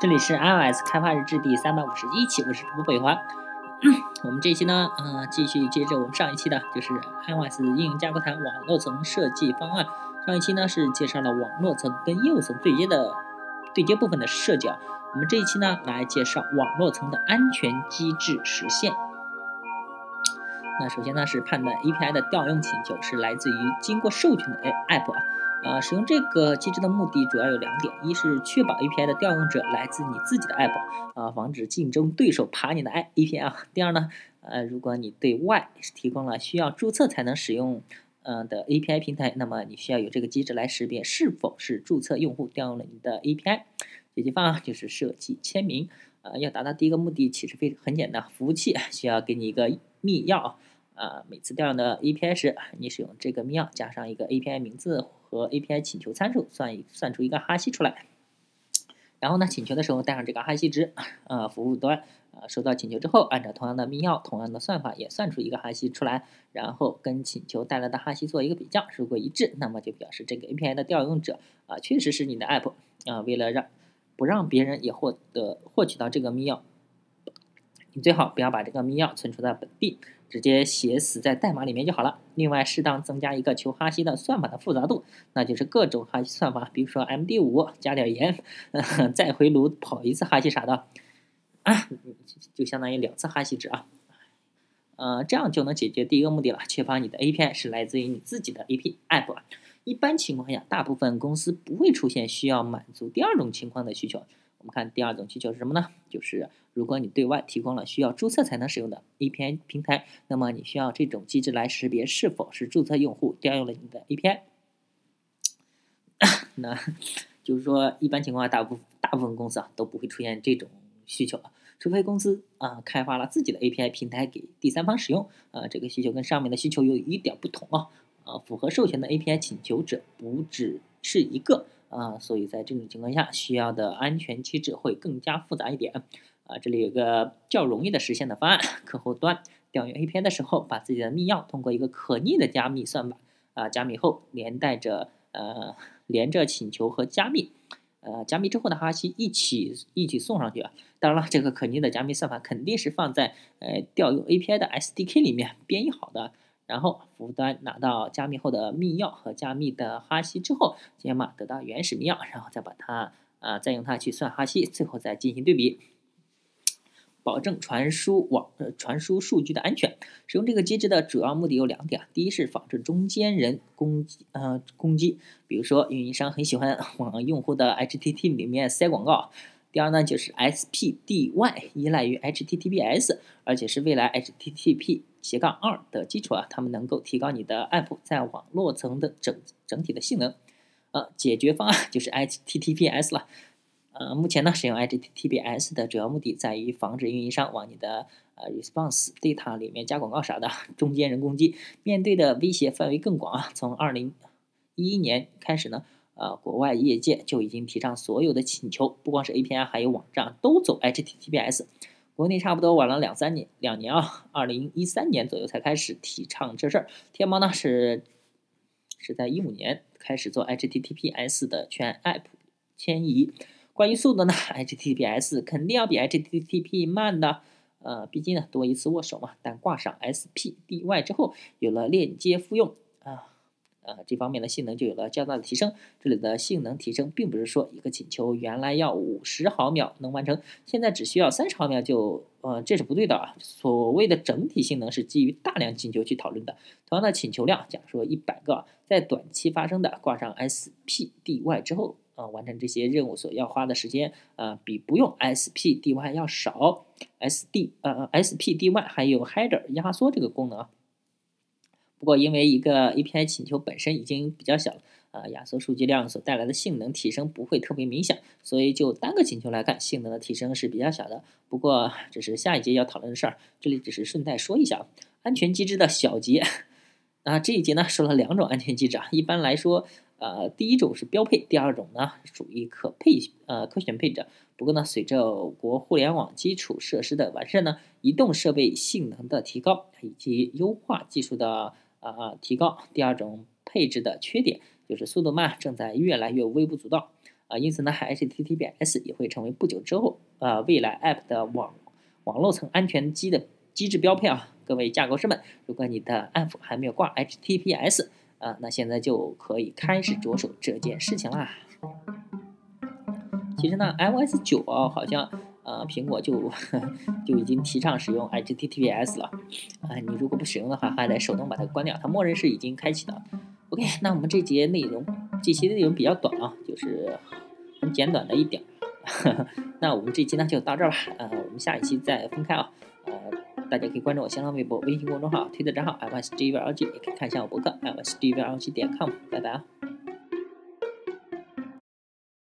这里是 iOS 开发日志第三百五十一期，我是主播北华。我们这一期呢，嗯，继续接着我们上一期的，就是 iOS 应用架构谈网络层设计方案。上一期呢是介绍了网络层跟业务层对接的对接部分的设计啊。我们这一期呢来介绍网络层的安全机制实现。那首先呢是判断 API 的调用请求是来自于经过授权的 App 啊。呃，使用这个机制的目的主要有两点：一是确保 API 的调用者来自你自己的 App，啊，防止竞争对手爬你的 API 啊；第二呢，呃，如果你对外提供了需要注册才能使用，呃的 API 平台，那么你需要有这个机制来识别是否是注册用户调用了你的 API。解决方案就是设计签名，呃，要达到第一个目的其实非很简单，服务器需要给你一个密钥。啊，每次调用的 API 时，你使用这个密钥加上一个 API 名字和 API 请求参数，算一算出一个哈希出来。然后呢，请求的时候带上这个哈希值，呃，服务端呃收到请求之后，按照同样的密钥、同样的算法也算出一个哈希出来，然后跟请求带来的哈希做一个比较，如果一致，那么就表示这个 API 的调用者啊确实是你的 App 啊。为了让不让别人也获得获取到这个密钥，你最好不要把这个密钥存储在本地。直接写死在代码里面就好了。另外，适当增加一个求哈希的算法的复杂度，那就是各种哈希算法，比如说 MD5 加点盐，再回炉跑一次哈希啥的，啊，就相当于两次哈希值啊。呃，这样就能解决第一个目的了，确保你的 API 是来自于你自己的 A P App。一般情况下，大部分公司不会出现需要满足第二种情况的需求。我们看第二种需求是什么呢？就是如果你对外提供了需要注册才能使用的 API 平台，那么你需要这种机制来识别是否是注册用户调用了你的 API。那就是说，一般情况下，大部大部分公司啊都不会出现这种需求，除非公司啊开发了自己的 API 平台给第三方使用啊。这个需求跟上面的需求有一点不同啊。啊，符合授权的 API 请求者不只是一个。啊，所以在这种情况下，需要的安全机制会更加复杂一点。啊，这里有个较容易的实现的方案：客户端调用 API 的时候，把自己的密钥通过一个可逆的加密算法啊，加密后连带着呃连着请求和加密，呃加密之后的哈希一起一起送上去啊。当然了，这个可逆的加密算法肯定是放在呃调用 API 的 SDK 里面编译好的。然后服务端拿到加密后的密钥和加密的哈希之后，解码得到原始密钥，然后再把它啊再用它去算哈希，最后再进行对比，保证传输网传输数据的安全。使用这个机制的主要目的有两点：第一是防止中间人攻击呃攻击，比如说运营商很喜欢往用户的 HTTP 里面塞广告。第二呢，就是 SPDY 依赖于 HTTPS，而且是未来 HTTP 斜杠二的基础啊，它们能够提高你的 App 在网络层的整整体的性能。呃，解决方案就是 HTTPS 了。呃，目前呢，使用 HTTPS 的主要目的在于防止运营商往你的呃 response data 里面加广告啥的，中间人攻击。面对的威胁范围更广啊，从二零一一年开始呢。啊，国外业界就已经提倡所有的请求，不光是 API，还有网站都走 HTTPS。国内差不多晚了两三年，两年啊，二零一三年左右才开始提倡这事儿。天猫呢是是在一五年开始做 HTTPS 的全 App 迁移。关于速度呢，HTTPS 肯定要比 HTTP 慢的，呃，毕竟呢多一次握手嘛。但挂上 SPDY 之后，有了链接复用啊。这方面的性能就有了较大的提升。这里的性能提升，并不是说一个请求原来要五十毫秒能完成，现在只需要三十毫秒就，呃，这是不对的啊。所谓的整体性能是基于大量请求去讨论的。同样的请求量，假如说一百个，在短期发生的，挂上 SPDY 之后，呃，完成这些任务所要花的时间，呃，比不用 SPDY 要少。SD，呃，SPDY 还有 Header 压缩这个功能。不过，因为一个 API 请求本身已经比较小了，啊，压缩数据量所带来的性能提升不会特别明显，所以就单个请求来看，性能的提升是比较小的。不过，这是下一节要讨论的事儿，这里只是顺带说一下安全机制的小节。啊，这一节呢说了两种安全机制啊，一般来说，呃，第一种是标配，第二种呢属于可配呃可选配置。不过呢，随着我国互联网基础设施的完善呢，移动设备性能的提高以及优化技术的。啊啊，提高第二种配置的缺点就是速度慢，正在越来越微不足道。啊，因此呢，HTTPS 也会成为不久之后啊未来 App 的网网络层安全机的机制标配啊。各位架构师们，如果你的 App 还没有挂 HTTPS 啊，那现在就可以开始着手这件事情啦。其实呢，iOS 九啊，好像呃苹果就 就已经提倡使用 HTTPS 了啊。你如果不使用的话，还得手动把它关掉，它默认是已经开启的。OK，那我们这节内容这期内容比较短啊，就是很简短的一点。那我们这期呢就到这儿吧，呃，我们下一期再分开啊。呃大家可以关注我新浪微博、微信公众号、推特账号 i y s g v l g 也可以看一下我博客 i y s g v l g 点 com。拜拜啊！